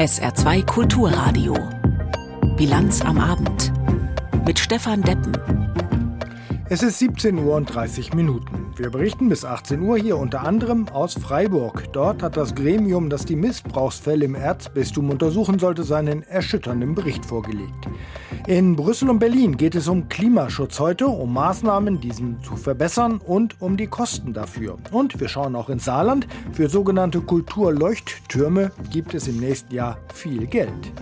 SR2 Kulturradio. Bilanz am Abend. Mit Stefan Deppen. Es ist 17 Uhr und 30 Minuten. Wir berichten bis 18 Uhr hier unter anderem aus Freiburg. Dort hat das Gremium, das die Missbrauchsfälle im Erzbistum untersuchen sollte, seinen erschütternden Bericht vorgelegt. In Brüssel und Berlin geht es um Klimaschutz heute, um Maßnahmen, diesen zu verbessern und um die Kosten dafür. Und wir schauen auch ins Saarland. Für sogenannte Kulturleuchttürme gibt es im nächsten Jahr viel Geld.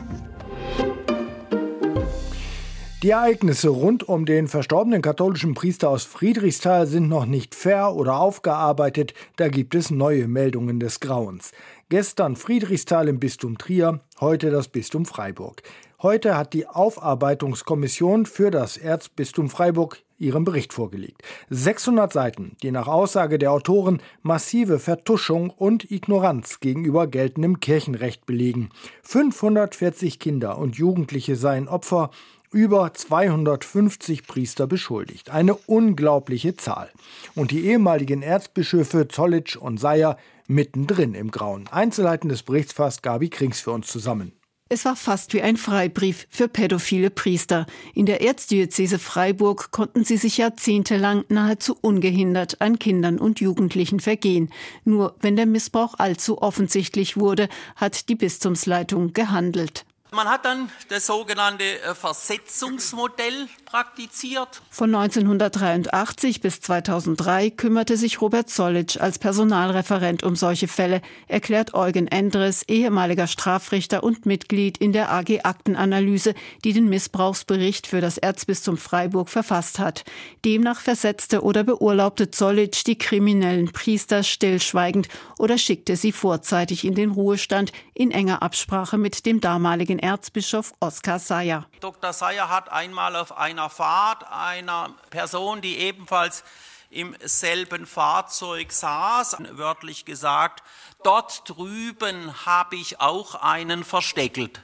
Die Ereignisse rund um den verstorbenen katholischen Priester aus Friedrichsthal sind noch nicht fair oder aufgearbeitet. Da gibt es neue Meldungen des Grauens. Gestern Friedrichsthal im Bistum Trier, heute das Bistum Freiburg. Heute hat die Aufarbeitungskommission für das Erzbistum Freiburg ihren Bericht vorgelegt. 600 Seiten, die nach Aussage der Autoren massive Vertuschung und Ignoranz gegenüber geltendem Kirchenrecht belegen. 540 Kinder und Jugendliche seien Opfer über 250 Priester beschuldigt. Eine unglaubliche Zahl. Und die ehemaligen Erzbischöfe Zollitsch und Seyer mittendrin im Grauen. Einzelheiten des Berichts fasst Gabi Krings für uns zusammen. Es war fast wie ein Freibrief für pädophile Priester. In der Erzdiözese Freiburg konnten sie sich jahrzehntelang nahezu ungehindert an Kindern und Jugendlichen vergehen. Nur wenn der Missbrauch allzu offensichtlich wurde, hat die Bistumsleitung gehandelt. Man hat dann das sogenannte äh, Versetzungsmodell praktiziert. Von 1983 bis 2003 kümmerte sich Robert Zollitsch als Personalreferent um solche Fälle, erklärt Eugen Endres, ehemaliger Strafrichter und Mitglied in der AG Aktenanalyse, die den Missbrauchsbericht für das Erzbistum Freiburg verfasst hat. Demnach versetzte oder beurlaubte Zollitsch die kriminellen Priester stillschweigend oder schickte sie vorzeitig in den Ruhestand in enger Absprache mit dem damaligen Erzbischof Oskar Sayer. Dr. Sayer hat einmal auf einer Fahrt einer Person, die ebenfalls im selben Fahrzeug saß, wörtlich gesagt, dort drüben habe ich auch einen versteckelt.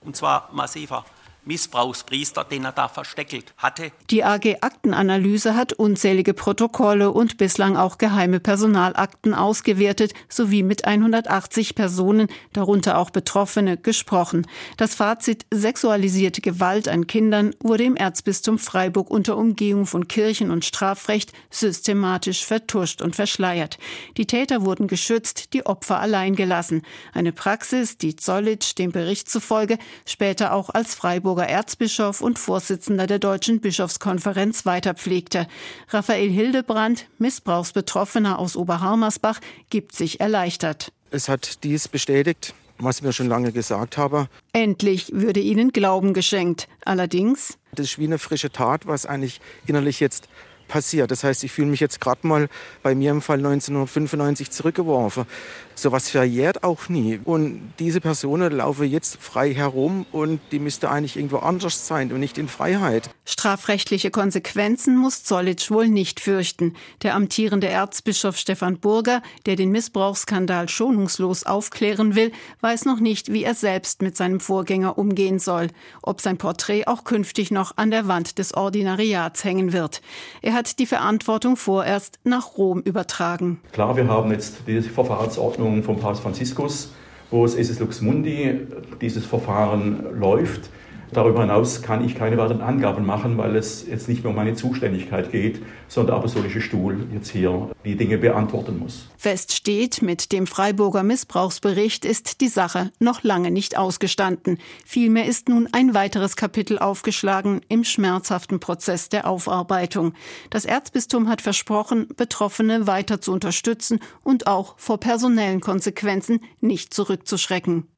Und zwar massiver. Missbrauchspriester, den er da versteckelt hatte. Die AG Aktenanalyse hat unzählige Protokolle und bislang auch geheime Personalakten ausgewertet sowie mit 180 Personen, darunter auch Betroffene, gesprochen. Das Fazit sexualisierte Gewalt an Kindern wurde im Erzbistum Freiburg unter Umgehung von Kirchen- und Strafrecht systematisch vertuscht und verschleiert. Die Täter wurden geschützt, die Opfer allein gelassen. Eine Praxis, die Zollitsch dem Bericht zufolge später auch als Freiburg Freiburger Erzbischof und Vorsitzender der Deutschen Bischofskonferenz weiterpflegte. Raphael Hildebrand, Missbrauchsbetroffener aus Oberharmersbach, gibt sich erleichtert. Es hat dies bestätigt, was ich mir schon lange gesagt habe. Endlich würde ihnen Glauben geschenkt. Allerdings. Das ist wie eine frische Tat, was eigentlich innerlich jetzt passiert. Das heißt, ich fühle mich jetzt gerade mal bei mir im Fall 1995 zurückgeworfen. Sowas verjährt auch nie. Und diese Personen laufen jetzt frei herum und die müsste eigentlich irgendwo anders sein und nicht in Freiheit. Strafrechtliche Konsequenzen muss Zollitsch wohl nicht fürchten. Der amtierende Erzbischof Stefan Burger, der den Missbrauchsskandal schonungslos aufklären will, weiß noch nicht, wie er selbst mit seinem Vorgänger umgehen soll. Ob sein Porträt auch künftig noch an der Wand des Ordinariats hängen wird. Er hat die Verantwortung vorerst nach Rom übertragen. Klar, wir haben jetzt die Verfahrensordnung von Papst Franziskus, wo es Esis Lux Mundi dieses Verfahren läuft. Darüber hinaus kann ich keine weiteren Angaben machen, weil es jetzt nicht mehr um meine Zuständigkeit geht, sondern der Apostolische Stuhl jetzt hier die Dinge beantworten muss. Fest steht, mit dem Freiburger Missbrauchsbericht ist die Sache noch lange nicht ausgestanden. Vielmehr ist nun ein weiteres Kapitel aufgeschlagen im schmerzhaften Prozess der Aufarbeitung. Das Erzbistum hat versprochen, Betroffene weiter zu unterstützen und auch vor personellen Konsequenzen nicht zurückzuschrecken.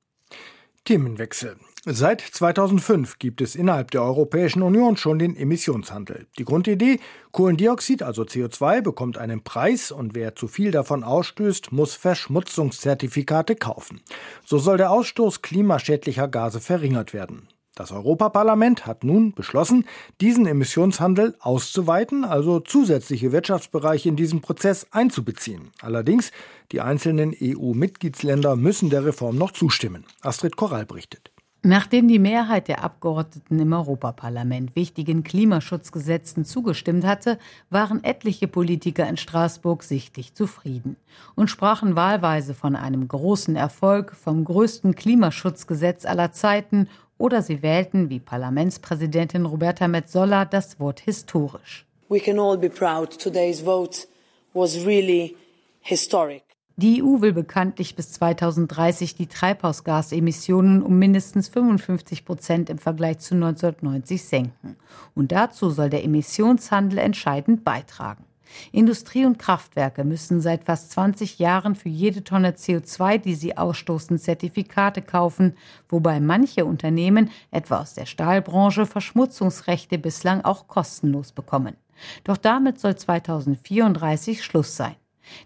Themenwechsel. Seit 2005 gibt es innerhalb der Europäischen Union schon den Emissionshandel. Die Grundidee, Kohlendioxid, also CO2, bekommt einen Preis und wer zu viel davon ausstößt, muss Verschmutzungszertifikate kaufen. So soll der Ausstoß klimaschädlicher Gase verringert werden. Das Europaparlament hat nun beschlossen, diesen Emissionshandel auszuweiten, also zusätzliche Wirtschaftsbereiche in diesen Prozess einzubeziehen. Allerdings, die einzelnen EU-Mitgliedsländer müssen der Reform noch zustimmen. Astrid Korall berichtet. Nachdem die Mehrheit der Abgeordneten im Europaparlament wichtigen Klimaschutzgesetzen zugestimmt hatte, waren etliche Politiker in Straßburg sichtlich zufrieden und sprachen wahlweise von einem großen Erfolg, vom größten Klimaschutzgesetz aller Zeiten oder sie wählten, wie Parlamentspräsidentin Roberta Metsola, das Wort historisch. We can all be proud. Today's vote was really historic. Die EU will bekanntlich bis 2030 die Treibhausgasemissionen um mindestens 55 Prozent im Vergleich zu 1990 senken. Und dazu soll der Emissionshandel entscheidend beitragen. Industrie und Kraftwerke müssen seit fast 20 Jahren für jede Tonne CO2, die sie ausstoßen, Zertifikate kaufen, wobei manche Unternehmen, etwa aus der Stahlbranche, Verschmutzungsrechte bislang auch kostenlos bekommen. Doch damit soll 2034 Schluss sein.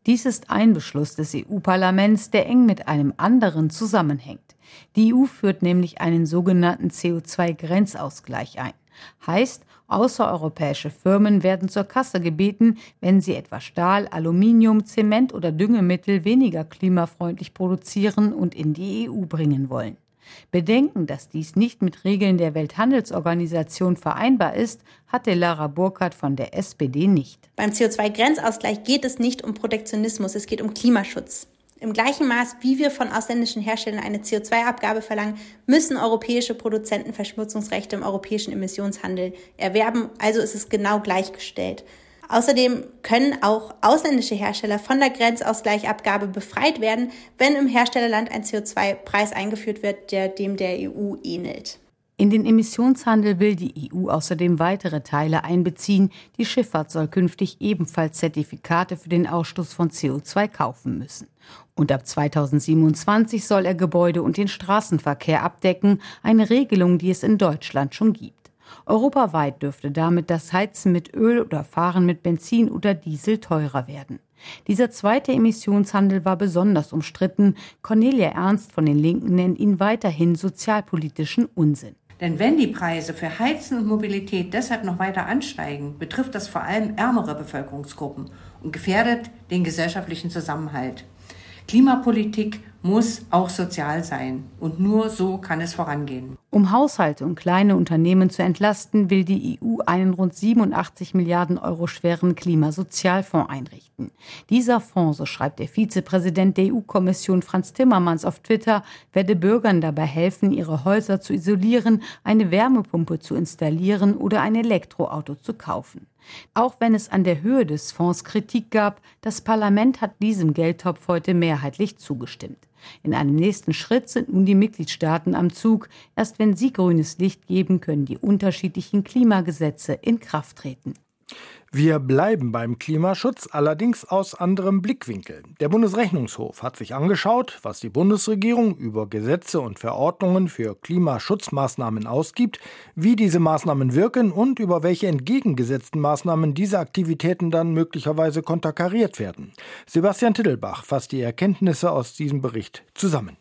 Dies ist ein Beschluss des EU-Parlaments, der eng mit einem anderen zusammenhängt. Die EU führt nämlich einen sogenannten CO2-Grenzausgleich ein. Heißt, außereuropäische Firmen werden zur Kasse gebeten, wenn sie etwa Stahl, Aluminium, Zement oder Düngemittel weniger klimafreundlich produzieren und in die EU bringen wollen. Bedenken, dass dies nicht mit Regeln der Welthandelsorganisation vereinbar ist, hatte Lara Burkhardt von der SPD nicht. Beim CO2-Grenzausgleich geht es nicht um Protektionismus, es geht um Klimaschutz. Im gleichen Maß, wie wir von ausländischen Herstellern eine CO2-Abgabe verlangen, müssen europäische Produzenten Verschmutzungsrechte im europäischen Emissionshandel erwerben. Also ist es genau gleichgestellt. Außerdem können auch ausländische Hersteller von der Grenzausgleichsabgabe befreit werden, wenn im Herstellerland ein CO2-Preis eingeführt wird, der dem der EU ähnelt. In den Emissionshandel will die EU außerdem weitere Teile einbeziehen. Die Schifffahrt soll künftig ebenfalls Zertifikate für den Ausstoß von CO2 kaufen müssen. Und ab 2027 soll er Gebäude und den Straßenverkehr abdecken, eine Regelung, die es in Deutschland schon gibt. Europaweit dürfte damit das Heizen mit Öl oder Fahren mit Benzin oder Diesel teurer werden. Dieser zweite Emissionshandel war besonders umstritten. Cornelia Ernst von den Linken nennt ihn weiterhin sozialpolitischen Unsinn. Denn wenn die Preise für Heizen und Mobilität deshalb noch weiter ansteigen, betrifft das vor allem ärmere Bevölkerungsgruppen und gefährdet den gesellschaftlichen Zusammenhalt. Klimapolitik muss auch sozial sein. Und nur so kann es vorangehen. Um Haushalte und kleine Unternehmen zu entlasten, will die EU einen rund 87 Milliarden Euro schweren Klimasozialfonds einrichten. Dieser Fonds, so schreibt der Vizepräsident der EU-Kommission Franz Timmermans auf Twitter, werde Bürgern dabei helfen, ihre Häuser zu isolieren, eine Wärmepumpe zu installieren oder ein Elektroauto zu kaufen. Auch wenn es an der Höhe des Fonds Kritik gab, das Parlament hat diesem Geldtopf heute mehrheitlich zugestimmt. In einem nächsten Schritt sind nun die Mitgliedstaaten am Zug. Erst wenn sie grünes Licht geben, können die unterschiedlichen Klimagesetze in Kraft treten. Wir bleiben beim Klimaschutz, allerdings aus anderem Blickwinkel. Der Bundesrechnungshof hat sich angeschaut, was die Bundesregierung über Gesetze und Verordnungen für Klimaschutzmaßnahmen ausgibt, wie diese Maßnahmen wirken und über welche entgegengesetzten Maßnahmen diese Aktivitäten dann möglicherweise konterkariert werden. Sebastian Tittelbach fasst die Erkenntnisse aus diesem Bericht zusammen.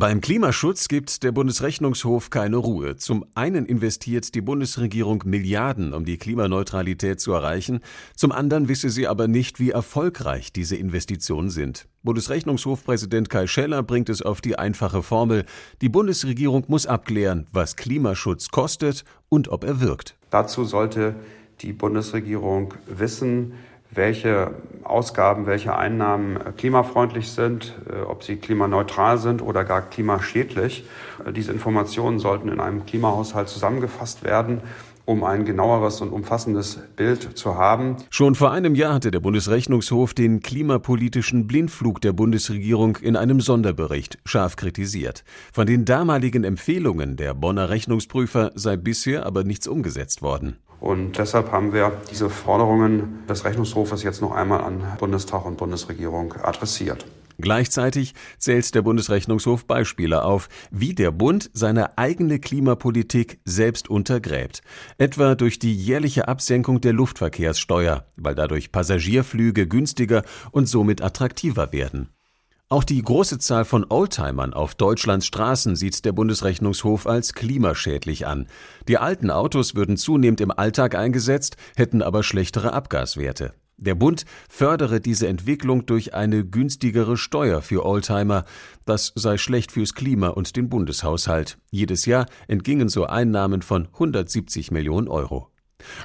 Beim Klimaschutz gibt der Bundesrechnungshof keine Ruhe. Zum einen investiert die Bundesregierung Milliarden, um die Klimaneutralität zu erreichen, zum anderen wisse sie aber nicht, wie erfolgreich diese Investitionen sind. Bundesrechnungshofpräsident Kai Scheller bringt es auf die einfache Formel, die Bundesregierung muss abklären, was Klimaschutz kostet und ob er wirkt. Dazu sollte die Bundesregierung wissen, welche Ausgaben, welche Einnahmen äh, klimafreundlich sind, äh, ob sie klimaneutral sind oder gar klimaschädlich. Äh, diese Informationen sollten in einem Klimahaushalt zusammengefasst werden um ein genaueres und umfassendes Bild zu haben. Schon vor einem Jahr hatte der Bundesrechnungshof den klimapolitischen Blindflug der Bundesregierung in einem Sonderbericht scharf kritisiert. Von den damaligen Empfehlungen der Bonner Rechnungsprüfer sei bisher aber nichts umgesetzt worden. Und deshalb haben wir diese Forderungen des Rechnungshofes jetzt noch einmal an Bundestag und Bundesregierung adressiert. Gleichzeitig zählt der Bundesrechnungshof Beispiele auf, wie der Bund seine eigene Klimapolitik selbst untergräbt. Etwa durch die jährliche Absenkung der Luftverkehrssteuer, weil dadurch Passagierflüge günstiger und somit attraktiver werden. Auch die große Zahl von Oldtimern auf Deutschlands Straßen sieht der Bundesrechnungshof als klimaschädlich an. Die alten Autos würden zunehmend im Alltag eingesetzt, hätten aber schlechtere Abgaswerte. Der Bund fördere diese Entwicklung durch eine günstigere Steuer für Oldtimer. Das sei schlecht fürs Klima und den Bundeshaushalt. Jedes Jahr entgingen so Einnahmen von 170 Millionen Euro.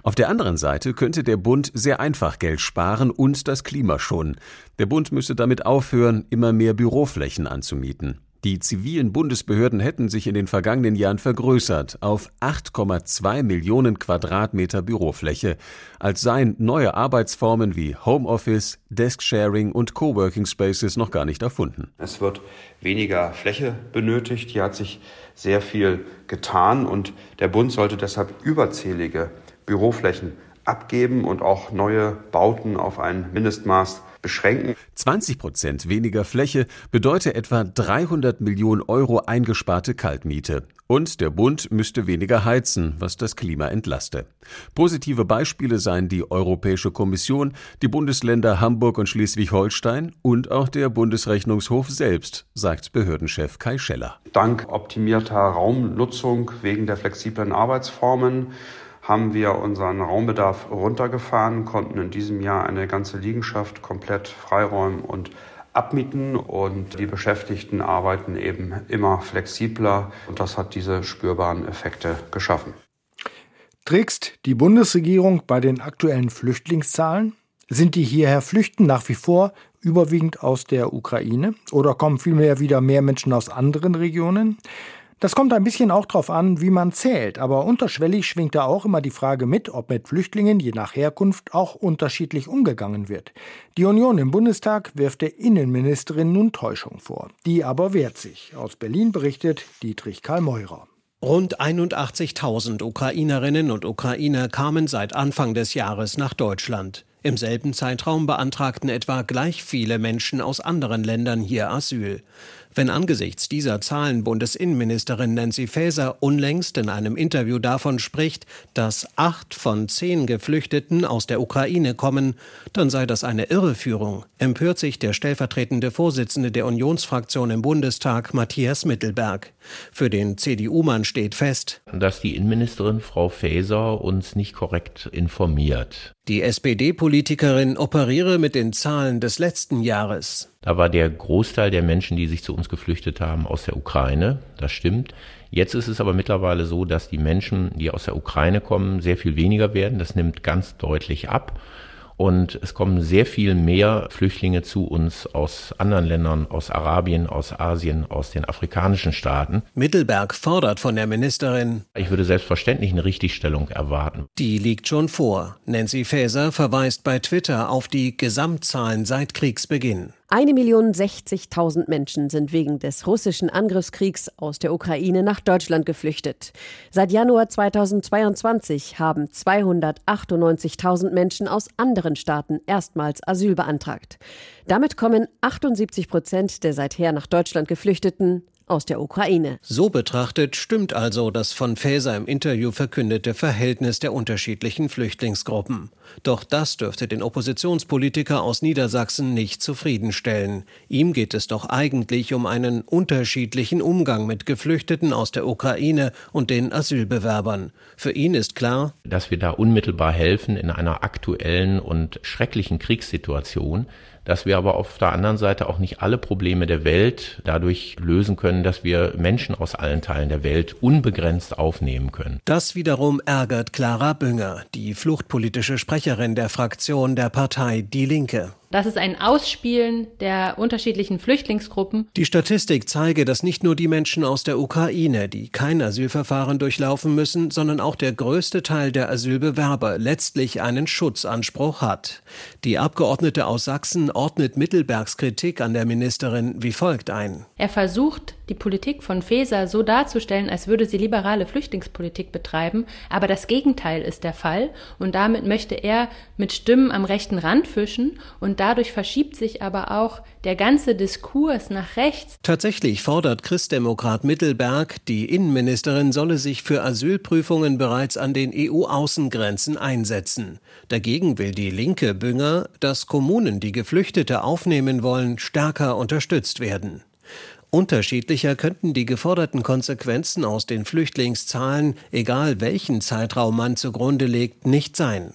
Auf der anderen Seite könnte der Bund sehr einfach Geld sparen und das Klima schonen. Der Bund müsse damit aufhören, immer mehr Büroflächen anzumieten. Die zivilen Bundesbehörden hätten sich in den vergangenen Jahren vergrößert auf 8,2 Millionen Quadratmeter Bürofläche, als seien neue Arbeitsformen wie Homeoffice, Desksharing und Coworking Spaces noch gar nicht erfunden. Es wird weniger Fläche benötigt. Hier hat sich sehr viel getan und der Bund sollte deshalb überzählige Büroflächen abgeben und auch neue Bauten auf ein Mindestmaß beschränken. 20 Prozent weniger Fläche bedeutet etwa 300 Millionen Euro eingesparte Kaltmiete. Und der Bund müsste weniger heizen, was das Klima entlaste. Positive Beispiele seien die Europäische Kommission, die Bundesländer Hamburg und Schleswig-Holstein und auch der Bundesrechnungshof selbst, sagt Behördenchef Kai Scheller. Dank optimierter Raumnutzung wegen der flexiblen Arbeitsformen haben wir unseren Raumbedarf runtergefahren, konnten in diesem Jahr eine ganze Liegenschaft komplett freiräumen und abmieten und die Beschäftigten arbeiten eben immer flexibler und das hat diese spürbaren Effekte geschaffen. Trickst die Bundesregierung bei den aktuellen Flüchtlingszahlen? Sind die hierher flüchten nach wie vor überwiegend aus der Ukraine oder kommen vielmehr wieder mehr Menschen aus anderen Regionen? Das kommt ein bisschen auch darauf an, wie man zählt, aber unterschwellig schwingt da auch immer die Frage mit, ob mit Flüchtlingen je nach Herkunft auch unterschiedlich umgegangen wird. Die Union im Bundestag wirft der Innenministerin nun Täuschung vor. Die aber wehrt sich. Aus Berlin berichtet Dietrich Karl Meurer. Rund 81.000 Ukrainerinnen und Ukrainer kamen seit Anfang des Jahres nach Deutschland. Im selben Zeitraum beantragten etwa gleich viele Menschen aus anderen Ländern hier Asyl. Wenn angesichts dieser Zahlen Bundesinnenministerin Nancy Faeser unlängst in einem Interview davon spricht, dass acht von zehn Geflüchteten aus der Ukraine kommen, dann sei das eine Irreführung, empört sich der stellvertretende Vorsitzende der Unionsfraktion im Bundestag, Matthias Mittelberg. Für den CDU-Mann steht fest, dass die Innenministerin Frau Faeser uns nicht korrekt informiert. Die SPD-Politikerin operiere mit den Zahlen des letzten Jahres. Da war der Großteil der Menschen, die sich zu uns geflüchtet haben, aus der Ukraine. Das stimmt. Jetzt ist es aber mittlerweile so, dass die Menschen, die aus der Ukraine kommen, sehr viel weniger werden. Das nimmt ganz deutlich ab. Und es kommen sehr viel mehr Flüchtlinge zu uns aus anderen Ländern, aus Arabien, aus Asien, aus den afrikanischen Staaten. Mittelberg fordert von der Ministerin. Ich würde selbstverständlich eine Richtigstellung erwarten. Die liegt schon vor. Nancy Faeser verweist bei Twitter auf die Gesamtzahlen seit Kriegsbeginn. Eine Million 60.000 Menschen sind wegen des russischen Angriffskriegs aus der Ukraine nach Deutschland geflüchtet. Seit Januar 2022 haben 298.000 Menschen aus anderen Staaten erstmals Asyl beantragt. Damit kommen 78 Prozent der seither nach Deutschland Geflüchteten aus der Ukraine. So betrachtet stimmt also das von Faeser im Interview verkündete Verhältnis der unterschiedlichen Flüchtlingsgruppen. Doch das dürfte den Oppositionspolitiker aus Niedersachsen nicht zufriedenstellen. Ihm geht es doch eigentlich um einen unterschiedlichen Umgang mit Geflüchteten aus der Ukraine und den Asylbewerbern. Für ihn ist klar, dass wir da unmittelbar helfen in einer aktuellen und schrecklichen Kriegssituation dass wir aber auf der anderen Seite auch nicht alle Probleme der Welt dadurch lösen können, dass wir Menschen aus allen Teilen der Welt unbegrenzt aufnehmen können. Das wiederum ärgert Clara Bünger, die fluchtpolitische Sprecherin der Fraktion der Partei Die Linke. Das ist ein Ausspielen der unterschiedlichen Flüchtlingsgruppen. Die Statistik zeige, dass nicht nur die Menschen aus der Ukraine, die kein Asylverfahren durchlaufen müssen, sondern auch der größte Teil der Asylbewerber letztlich einen Schutzanspruch hat. Die Abgeordnete aus Sachsen ordnet Mittelbergs Kritik an der Ministerin wie folgt ein. Er versucht, die Politik von Faeser so darzustellen, als würde sie liberale Flüchtlingspolitik betreiben, aber das Gegenteil ist der Fall und damit möchte er mit Stimmen am rechten Rand fischen und dadurch verschiebt sich aber auch der ganze Diskurs nach rechts. Tatsächlich fordert Christdemokrat Mittelberg, die Innenministerin solle sich für Asylprüfungen bereits an den EU-Außengrenzen einsetzen. Dagegen will die linke Bünger, dass Kommunen, die Geflüchtete aufnehmen wollen, stärker unterstützt werden. Unterschiedlicher könnten die geforderten Konsequenzen aus den Flüchtlingszahlen, egal welchen Zeitraum man zugrunde legt, nicht sein.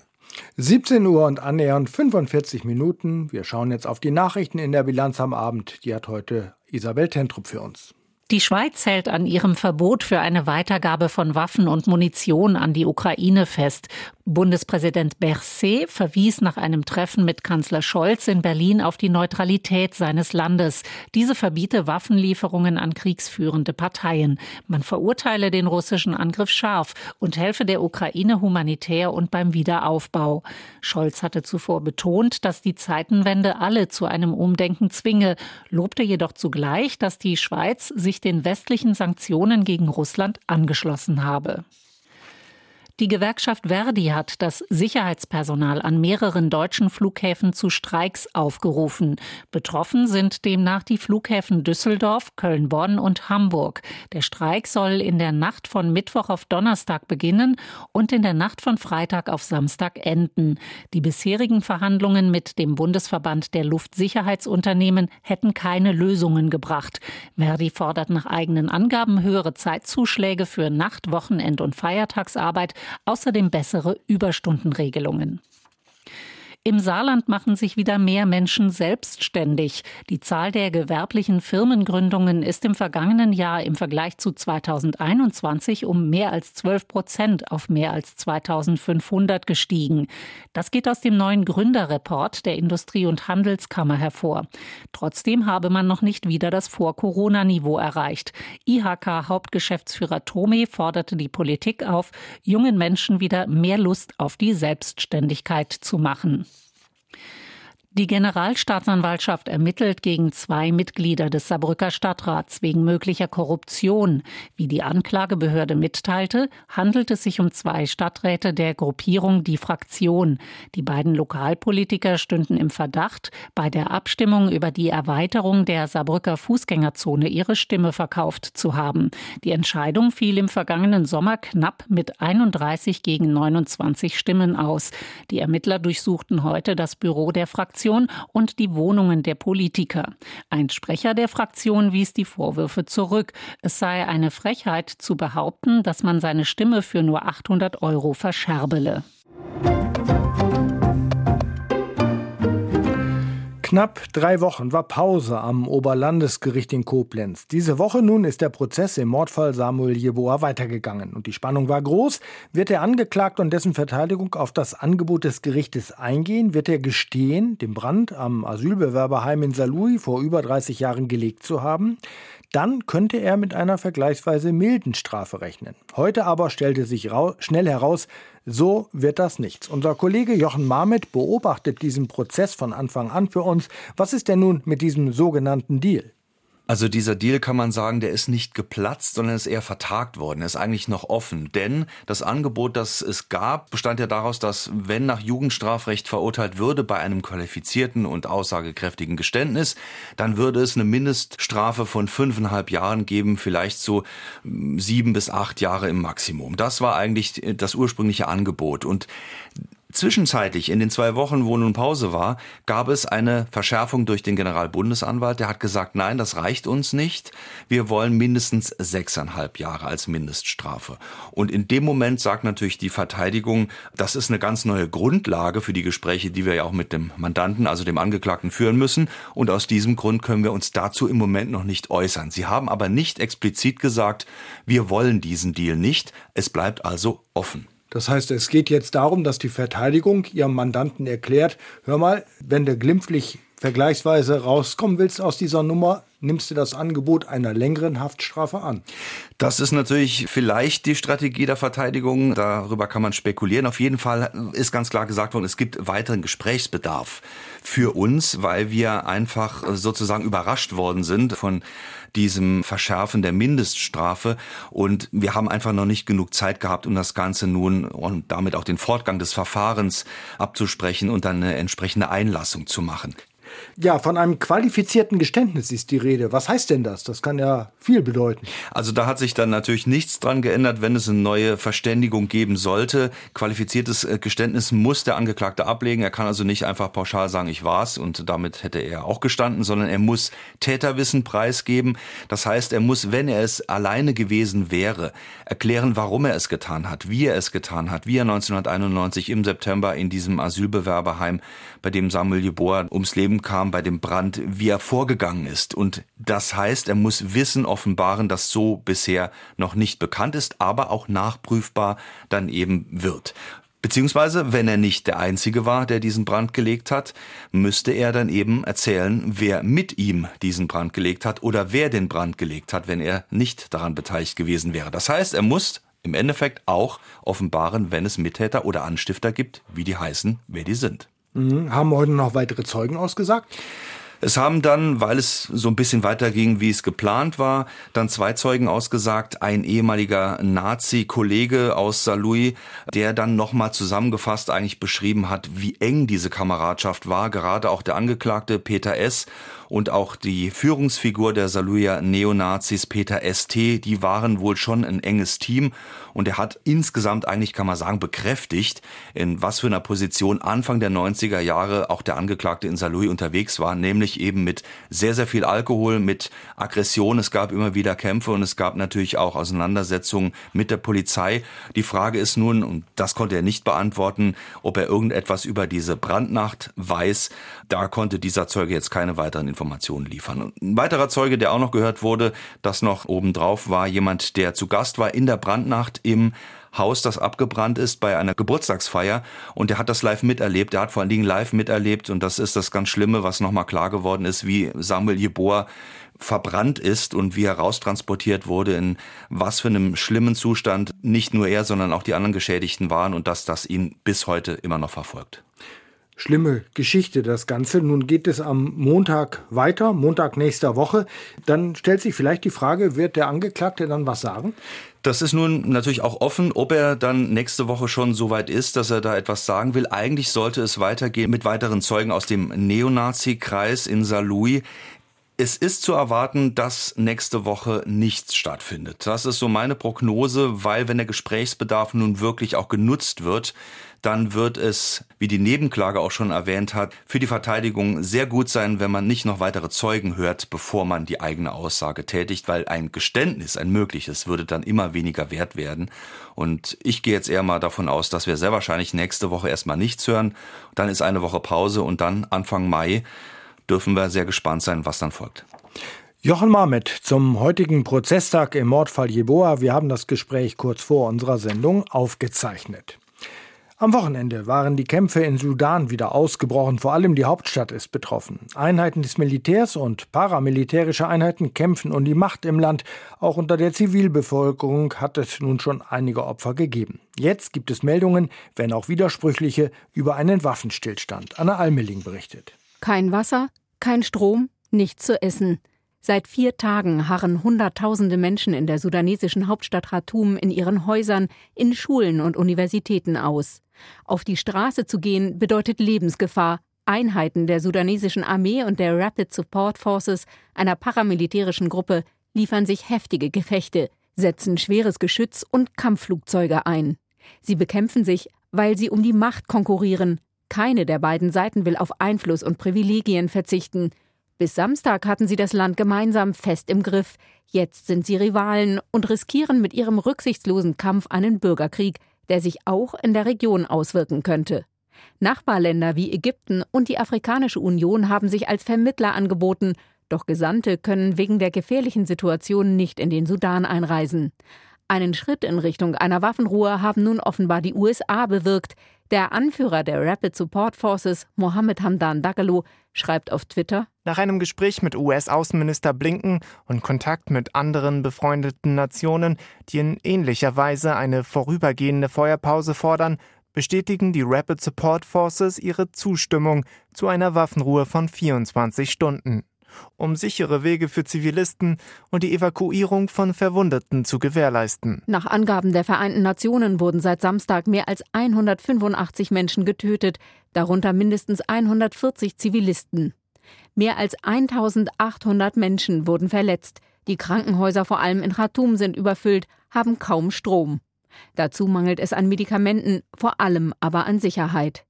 17 Uhr und annähernd 45 Minuten. Wir schauen jetzt auf die Nachrichten in der Bilanz am Abend. Die hat heute Isabel Tentrup für uns. Die Schweiz hält an ihrem Verbot für eine Weitergabe von Waffen und Munition an die Ukraine fest. Bundespräsident Berset verwies nach einem Treffen mit Kanzler Scholz in Berlin auf die Neutralität seines Landes. Diese verbiete Waffenlieferungen an kriegsführende Parteien. Man verurteile den russischen Angriff scharf und helfe der Ukraine humanitär und beim Wiederaufbau. Scholz hatte zuvor betont, dass die Zeitenwende alle zu einem Umdenken zwinge, lobte jedoch zugleich, dass die Schweiz sich den westlichen Sanktionen gegen Russland angeschlossen habe. Die Gewerkschaft Verdi hat das Sicherheitspersonal an mehreren deutschen Flughäfen zu Streiks aufgerufen. Betroffen sind demnach die Flughäfen Düsseldorf, Köln-Bonn und Hamburg. Der Streik soll in der Nacht von Mittwoch auf Donnerstag beginnen und in der Nacht von Freitag auf Samstag enden. Die bisherigen Verhandlungen mit dem Bundesverband der Luftsicherheitsunternehmen hätten keine Lösungen gebracht. Verdi fordert nach eigenen Angaben höhere Zeitzuschläge für Nacht-, Wochenend- und Feiertagsarbeit außerdem bessere Überstundenregelungen. Im Saarland machen sich wieder mehr Menschen selbstständig. Die Zahl der gewerblichen Firmengründungen ist im vergangenen Jahr im Vergleich zu 2021 um mehr als 12 Prozent auf mehr als 2500 gestiegen. Das geht aus dem neuen Gründerreport der Industrie- und Handelskammer hervor. Trotzdem habe man noch nicht wieder das Vor-Corona-Niveau erreicht. IHK-Hauptgeschäftsführer Tome forderte die Politik auf, jungen Menschen wieder mehr Lust auf die Selbstständigkeit zu machen. Die Generalstaatsanwaltschaft ermittelt gegen zwei Mitglieder des Saarbrücker Stadtrats wegen möglicher Korruption. Wie die Anklagebehörde mitteilte, handelt es sich um zwei Stadträte der Gruppierung Die Fraktion. Die beiden Lokalpolitiker stünden im Verdacht, bei der Abstimmung über die Erweiterung der Saarbrücker Fußgängerzone ihre Stimme verkauft zu haben. Die Entscheidung fiel im vergangenen Sommer knapp mit 31 gegen 29 Stimmen aus. Die Ermittler durchsuchten heute das Büro der Fraktion Fraktion und die Wohnungen der Politiker. Ein Sprecher der Fraktion wies die Vorwürfe zurück. Es sei eine Frechheit zu behaupten, dass man seine Stimme für nur 800 Euro verscherbele. Knapp drei Wochen war Pause am Oberlandesgericht in Koblenz. Diese Woche nun ist der Prozess im Mordfall Samuel Jeboa weitergegangen. Und die Spannung war groß. Wird der Angeklagte und dessen Verteidigung auf das Angebot des Gerichtes eingehen? Wird er gestehen, den Brand am Asylbewerberheim in Saarlouis vor über 30 Jahren gelegt zu haben? Dann könnte er mit einer vergleichsweise milden Strafe rechnen. Heute aber stellte sich schnell heraus, so wird das nichts. Unser Kollege Jochen Marmet beobachtet diesen Prozess von Anfang an für uns. Was ist denn nun mit diesem sogenannten Deal? Also dieser Deal kann man sagen, der ist nicht geplatzt, sondern ist eher vertagt worden. Er ist eigentlich noch offen. Denn das Angebot, das es gab, bestand ja daraus, dass wenn nach Jugendstrafrecht verurteilt würde bei einem qualifizierten und aussagekräftigen Geständnis, dann würde es eine Mindeststrafe von fünfeinhalb Jahren geben, vielleicht so hm, sieben bis acht Jahre im Maximum. Das war eigentlich das ursprüngliche Angebot. Und Zwischenzeitlich, in den zwei Wochen, wo nun Pause war, gab es eine Verschärfung durch den Generalbundesanwalt. Der hat gesagt, nein, das reicht uns nicht. Wir wollen mindestens sechseinhalb Jahre als Mindeststrafe. Und in dem Moment sagt natürlich die Verteidigung, das ist eine ganz neue Grundlage für die Gespräche, die wir ja auch mit dem Mandanten, also dem Angeklagten, führen müssen. Und aus diesem Grund können wir uns dazu im Moment noch nicht äußern. Sie haben aber nicht explizit gesagt, wir wollen diesen Deal nicht. Es bleibt also offen. Das heißt, es geht jetzt darum, dass die Verteidigung ihrem Mandanten erklärt, hör mal, wenn du glimpflich vergleichsweise rauskommen willst aus dieser Nummer, nimmst du das Angebot einer längeren Haftstrafe an. Das ist natürlich vielleicht die Strategie der Verteidigung. Darüber kann man spekulieren. Auf jeden Fall ist ganz klar gesagt worden, es gibt weiteren Gesprächsbedarf für uns, weil wir einfach sozusagen überrascht worden sind von diesem Verschärfen der Mindeststrafe. Und wir haben einfach noch nicht genug Zeit gehabt, um das Ganze nun und damit auch den Fortgang des Verfahrens abzusprechen und dann eine entsprechende Einlassung zu machen. Ja, von einem qualifizierten Geständnis ist die Rede. Was heißt denn das? Das kann ja viel bedeuten. Also da hat sich dann natürlich nichts dran geändert, wenn es eine neue Verständigung geben sollte. Qualifiziertes äh, Geständnis muss der Angeklagte ablegen. Er kann also nicht einfach pauschal sagen, ich war's und damit hätte er auch gestanden, sondern er muss Täterwissen preisgeben. Das heißt, er muss, wenn er es alleine gewesen wäre, erklären, warum er es getan hat, wie er es getan hat, wie er 1991 im September in diesem Asylbewerberheim, bei dem Samuel Jeboa ums Leben kam, bei dem Brand, wie er vorgegangen ist. Und das heißt, er muss Wissen offenbaren, das so bisher noch nicht bekannt ist, aber auch nachprüfbar dann eben wird. Beziehungsweise, wenn er nicht der Einzige war, der diesen Brand gelegt hat, müsste er dann eben erzählen, wer mit ihm diesen Brand gelegt hat oder wer den Brand gelegt hat, wenn er nicht daran beteiligt gewesen wäre. Das heißt, er muss im Endeffekt auch offenbaren, wenn es Mittäter oder Anstifter gibt, wie die heißen, wer die sind. Mhm. Haben heute noch weitere Zeugen ausgesagt? Es haben dann, weil es so ein bisschen weiterging, wie es geplant war, dann zwei Zeugen ausgesagt. Ein ehemaliger Nazi-Kollege aus Saarlouis, der dann nochmal zusammengefasst eigentlich beschrieben hat, wie eng diese Kameradschaft war. Gerade auch der Angeklagte Peter S und auch die Führungsfigur der Saluja Neonazis Peter ST, die waren wohl schon ein enges Team und er hat insgesamt eigentlich, kann man sagen, bekräftigt, in was für einer Position Anfang der 90er Jahre auch der Angeklagte in Saarlouis unterwegs war, nämlich eben mit sehr, sehr viel Alkohol, mit Aggression. Es gab immer wieder Kämpfe und es gab natürlich auch Auseinandersetzungen mit der Polizei. Die Frage ist nun, und das konnte er nicht beantworten, ob er irgendetwas über diese Brandnacht weiß. Da konnte dieser Zeuge jetzt keine weiteren Informationen liefern. Ein weiterer Zeuge, der auch noch gehört wurde, das noch obendrauf war jemand, der zu Gast war in der Brandnacht im Haus, das abgebrannt ist bei einer Geburtstagsfeier und der hat das live miterlebt. Er hat vor allen Dingen live miterlebt und das ist das ganz Schlimme, was nochmal klar geworden ist, wie Samuel Jeboa verbrannt ist und wie er raustransportiert wurde, in was für einem schlimmen Zustand nicht nur er, sondern auch die anderen Geschädigten waren und dass das ihn bis heute immer noch verfolgt schlimme Geschichte, das Ganze. Nun geht es am Montag weiter, Montag nächster Woche. Dann stellt sich vielleicht die Frage, wird der Angeklagte dann was sagen? Das ist nun natürlich auch offen, ob er dann nächste Woche schon so weit ist, dass er da etwas sagen will. Eigentlich sollte es weitergehen mit weiteren Zeugen aus dem Neonazi-Kreis in Saarlouis. Es ist zu erwarten, dass nächste Woche nichts stattfindet. Das ist so meine Prognose, weil wenn der Gesprächsbedarf nun wirklich auch genutzt wird, dann wird es, wie die Nebenklage auch schon erwähnt hat, für die Verteidigung sehr gut sein, wenn man nicht noch weitere Zeugen hört, bevor man die eigene Aussage tätigt, weil ein Geständnis, ein mögliches, würde dann immer weniger wert werden. Und ich gehe jetzt eher mal davon aus, dass wir sehr wahrscheinlich nächste Woche erstmal nichts hören. Dann ist eine Woche Pause und dann Anfang Mai dürfen wir sehr gespannt sein, was dann folgt. Jochen Marmet zum heutigen Prozesstag im Mordfall Jeboa. Wir haben das Gespräch kurz vor unserer Sendung aufgezeichnet. Am Wochenende waren die Kämpfe in Sudan wieder ausgebrochen, vor allem die Hauptstadt ist betroffen. Einheiten des Militärs und paramilitärische Einheiten kämpfen um die Macht im Land. Auch unter der Zivilbevölkerung hat es nun schon einige Opfer gegeben. Jetzt gibt es Meldungen, wenn auch widersprüchliche, über einen Waffenstillstand. Anna Almeling berichtet. Kein Wasser, kein Strom, nichts zu essen. Seit vier Tagen harren Hunderttausende Menschen in der sudanesischen Hauptstadt Khartoum in ihren Häusern, in Schulen und Universitäten aus. Auf die Straße zu gehen bedeutet Lebensgefahr. Einheiten der sudanesischen Armee und der Rapid Support Forces, einer paramilitärischen Gruppe, liefern sich heftige Gefechte, setzen schweres Geschütz und Kampfflugzeuge ein. Sie bekämpfen sich, weil sie um die Macht konkurrieren. Keine der beiden Seiten will auf Einfluss und Privilegien verzichten. Bis Samstag hatten sie das Land gemeinsam fest im Griff. Jetzt sind sie Rivalen und riskieren mit ihrem rücksichtslosen Kampf einen Bürgerkrieg, der sich auch in der Region auswirken könnte. Nachbarländer wie Ägypten und die Afrikanische Union haben sich als Vermittler angeboten, doch Gesandte können wegen der gefährlichen Situation nicht in den Sudan einreisen. Einen Schritt in Richtung einer Waffenruhe haben nun offenbar die USA bewirkt. Der Anführer der Rapid Support Forces, Mohammed Hamdan Dagalo, schreibt auf Twitter: Nach einem Gespräch mit US-Außenminister Blinken und Kontakt mit anderen befreundeten Nationen, die in ähnlicher Weise eine vorübergehende Feuerpause fordern, bestätigen die Rapid Support Forces ihre Zustimmung zu einer Waffenruhe von 24 Stunden um sichere Wege für Zivilisten und die Evakuierung von Verwundeten zu gewährleisten. Nach Angaben der Vereinten Nationen wurden seit Samstag mehr als 185 Menschen getötet, darunter mindestens 140 Zivilisten. Mehr als 1800 Menschen wurden verletzt. Die Krankenhäuser, vor allem in Khartoum, sind überfüllt, haben kaum Strom. Dazu mangelt es an Medikamenten, vor allem aber an Sicherheit.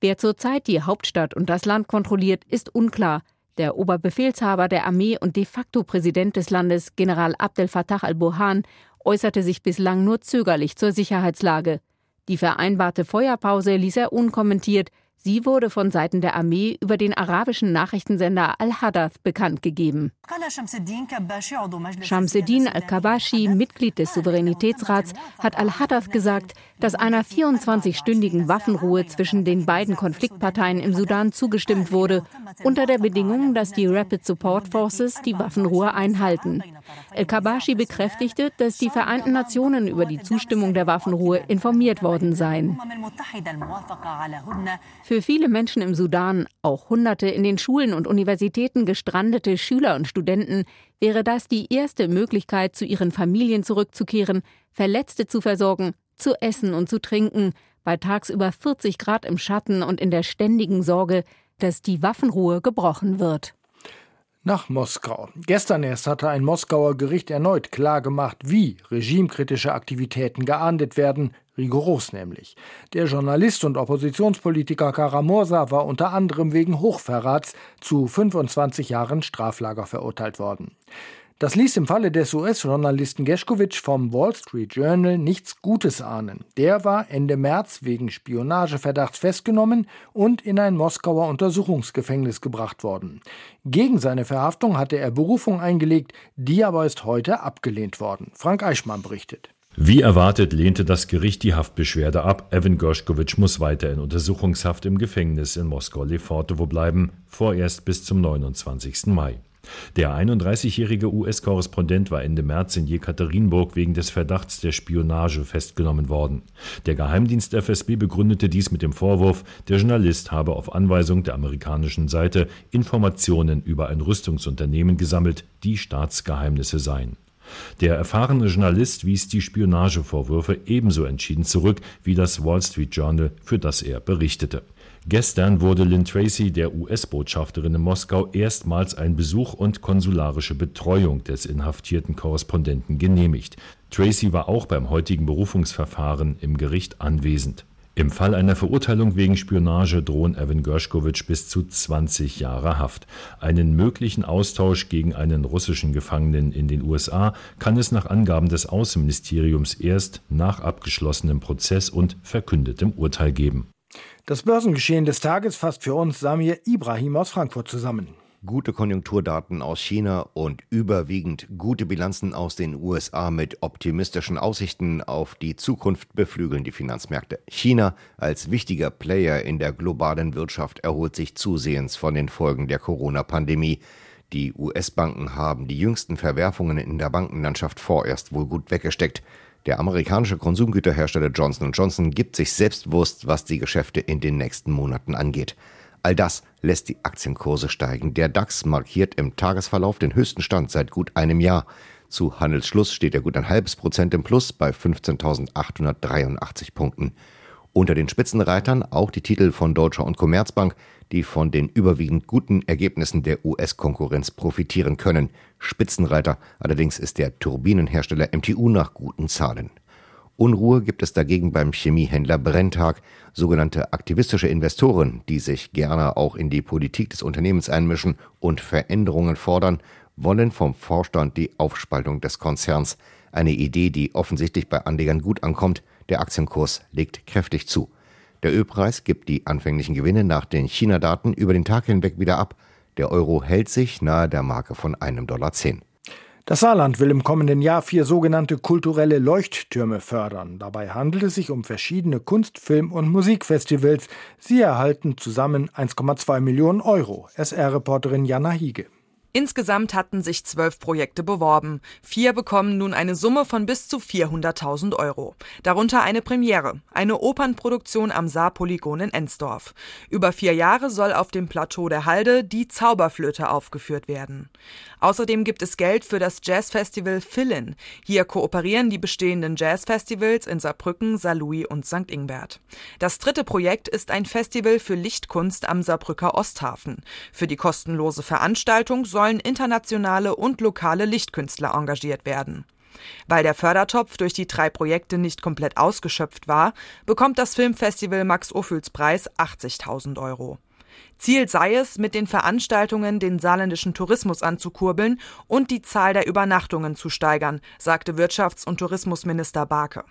Wer zurzeit die Hauptstadt und das Land kontrolliert, ist unklar. Der Oberbefehlshaber der Armee und de facto Präsident des Landes, General Abdel Fattah al-Burhan, äußerte sich bislang nur zögerlich zur Sicherheitslage. Die vereinbarte Feuerpause ließ er unkommentiert, Sie wurde von Seiten der Armee über den arabischen Nachrichtensender Al-Hadath bekannt gegeben. Shamseddin al-Kabashi, Mitglied des Souveränitätsrats, hat Al-Hadath gesagt, dass einer 24-stündigen Waffenruhe zwischen den beiden Konfliktparteien im Sudan zugestimmt wurde, unter der Bedingung, dass die Rapid Support Forces die Waffenruhe einhalten. El-Kabashi bekräftigte, dass die Vereinten Nationen über die Zustimmung der Waffenruhe informiert worden seien. Für viele Menschen im Sudan, auch Hunderte in den Schulen und Universitäten gestrandete Schüler und Studenten, wäre das die erste Möglichkeit, zu ihren Familien zurückzukehren, Verletzte zu versorgen, zu essen und zu trinken, bei tagsüber 40 Grad im Schatten und in der ständigen Sorge, dass die Waffenruhe gebrochen wird nach Moskau. Gestern erst hatte ein Moskauer Gericht erneut klargemacht, wie regimekritische Aktivitäten geahndet werden, rigoros nämlich. Der Journalist und Oppositionspolitiker Karamursa war unter anderem wegen Hochverrats zu 25 Jahren Straflager verurteilt worden. Das ließ im Falle des US-Journalisten Geschkowitsch vom Wall Street Journal nichts Gutes ahnen. Der war Ende März wegen Spionageverdachts festgenommen und in ein Moskauer Untersuchungsgefängnis gebracht worden. Gegen seine Verhaftung hatte er Berufung eingelegt, die aber ist heute abgelehnt worden. Frank Eichmann berichtet. Wie erwartet lehnte das Gericht die Haftbeschwerde ab. Evan Gershkovich muss weiter in Untersuchungshaft im Gefängnis in Moskau-Lefortowo bleiben, vorerst bis zum 29. Mai. Der 31-jährige US-Korrespondent war Ende März in Jekaterinburg wegen des Verdachts der Spionage festgenommen worden. Der Geheimdienst FSB begründete dies mit dem Vorwurf, der Journalist habe auf Anweisung der amerikanischen Seite Informationen über ein Rüstungsunternehmen gesammelt, die Staatsgeheimnisse seien. Der erfahrene Journalist wies die Spionagevorwürfe ebenso entschieden zurück wie das Wall Street Journal, für das er berichtete. Gestern wurde Lynn Tracy, der US-Botschafterin in Moskau, erstmals ein Besuch und konsularische Betreuung des inhaftierten Korrespondenten genehmigt. Tracy war auch beim heutigen Berufungsverfahren im Gericht anwesend. Im Fall einer Verurteilung wegen Spionage drohen Evan Gershkovich bis zu 20 Jahre Haft. Einen möglichen Austausch gegen einen russischen Gefangenen in den USA kann es nach Angaben des Außenministeriums erst nach abgeschlossenem Prozess und verkündetem Urteil geben. Das Börsengeschehen des Tages fasst für uns Samir Ibrahim aus Frankfurt zusammen. Gute Konjunkturdaten aus China und überwiegend gute Bilanzen aus den USA mit optimistischen Aussichten auf die Zukunft beflügeln die Finanzmärkte. China als wichtiger Player in der globalen Wirtschaft erholt sich zusehends von den Folgen der Corona-Pandemie. Die US-Banken haben die jüngsten Verwerfungen in der Bankenlandschaft vorerst wohl gut weggesteckt. Der amerikanische Konsumgüterhersteller Johnson Johnson gibt sich selbstbewusst, was die Geschäfte in den nächsten Monaten angeht. All das lässt die Aktienkurse steigen. Der DAX markiert im Tagesverlauf den höchsten Stand seit gut einem Jahr. Zu Handelsschluss steht er gut ein halbes Prozent im Plus bei 15.883 Punkten. Unter den Spitzenreitern auch die Titel von Deutscher und Commerzbank, die von den überwiegend guten Ergebnissen der US-Konkurrenz profitieren können. Spitzenreiter allerdings ist der Turbinenhersteller MTU nach guten Zahlen. Unruhe gibt es dagegen beim Chemiehändler Brenntag, sogenannte aktivistische Investoren, die sich gerne auch in die Politik des Unternehmens einmischen und Veränderungen fordern, wollen vom Vorstand die Aufspaltung des Konzerns. Eine Idee, die offensichtlich bei Anlegern gut ankommt. Der Aktienkurs legt kräftig zu. Der Ölpreis gibt die anfänglichen Gewinne nach den China-Daten über den Tag hinweg wieder ab. Der Euro hält sich nahe der Marke von einem Dollar. zehn. Das Saarland will im kommenden Jahr vier sogenannte kulturelle Leuchttürme fördern. Dabei handelt es sich um verschiedene Kunst-, Film- und Musikfestivals. Sie erhalten zusammen 1,2 Millionen Euro. SR-Reporterin Jana Hiege. Insgesamt hatten sich zwölf Projekte beworben. Vier bekommen nun eine Summe von bis zu 400.000 Euro. Darunter eine Premiere, eine Opernproduktion am Saarpolygon in Ensdorf. Über vier Jahre soll auf dem Plateau der Halde die Zauberflöte aufgeführt werden. Außerdem gibt es Geld für das Jazzfestival Fillin. Hier kooperieren die bestehenden Jazzfestivals in Saarbrücken, Saarlouis und St. Ingbert. Das dritte Projekt ist ein Festival für Lichtkunst am Saarbrücker Osthafen. Für die kostenlose Veranstaltung sollen internationale und lokale Lichtkünstler engagiert werden. Weil der Fördertopf durch die drei Projekte nicht komplett ausgeschöpft war, bekommt das Filmfestival Max Ophüls Preis 80.000 Euro. Ziel sei es, mit den Veranstaltungen den saarländischen Tourismus anzukurbeln und die Zahl der Übernachtungen zu steigern, sagte Wirtschafts- und Tourismusminister Barke.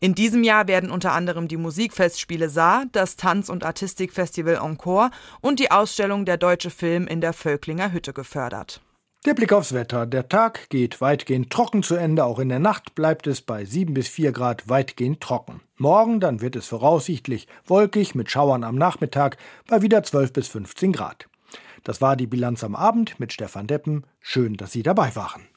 In diesem Jahr werden unter anderem die Musikfestspiele Saar, das Tanz- und Artistikfestival Encore und die Ausstellung Der deutsche Film in der Völklinger Hütte gefördert. Der Blick aufs Wetter. Der Tag geht weitgehend trocken zu Ende. Auch in der Nacht bleibt es bei 7 bis 4 Grad weitgehend trocken. Morgen dann wird es voraussichtlich wolkig mit Schauern am Nachmittag bei wieder 12 bis 15 Grad. Das war die Bilanz am Abend mit Stefan Deppen. Schön, dass Sie dabei waren.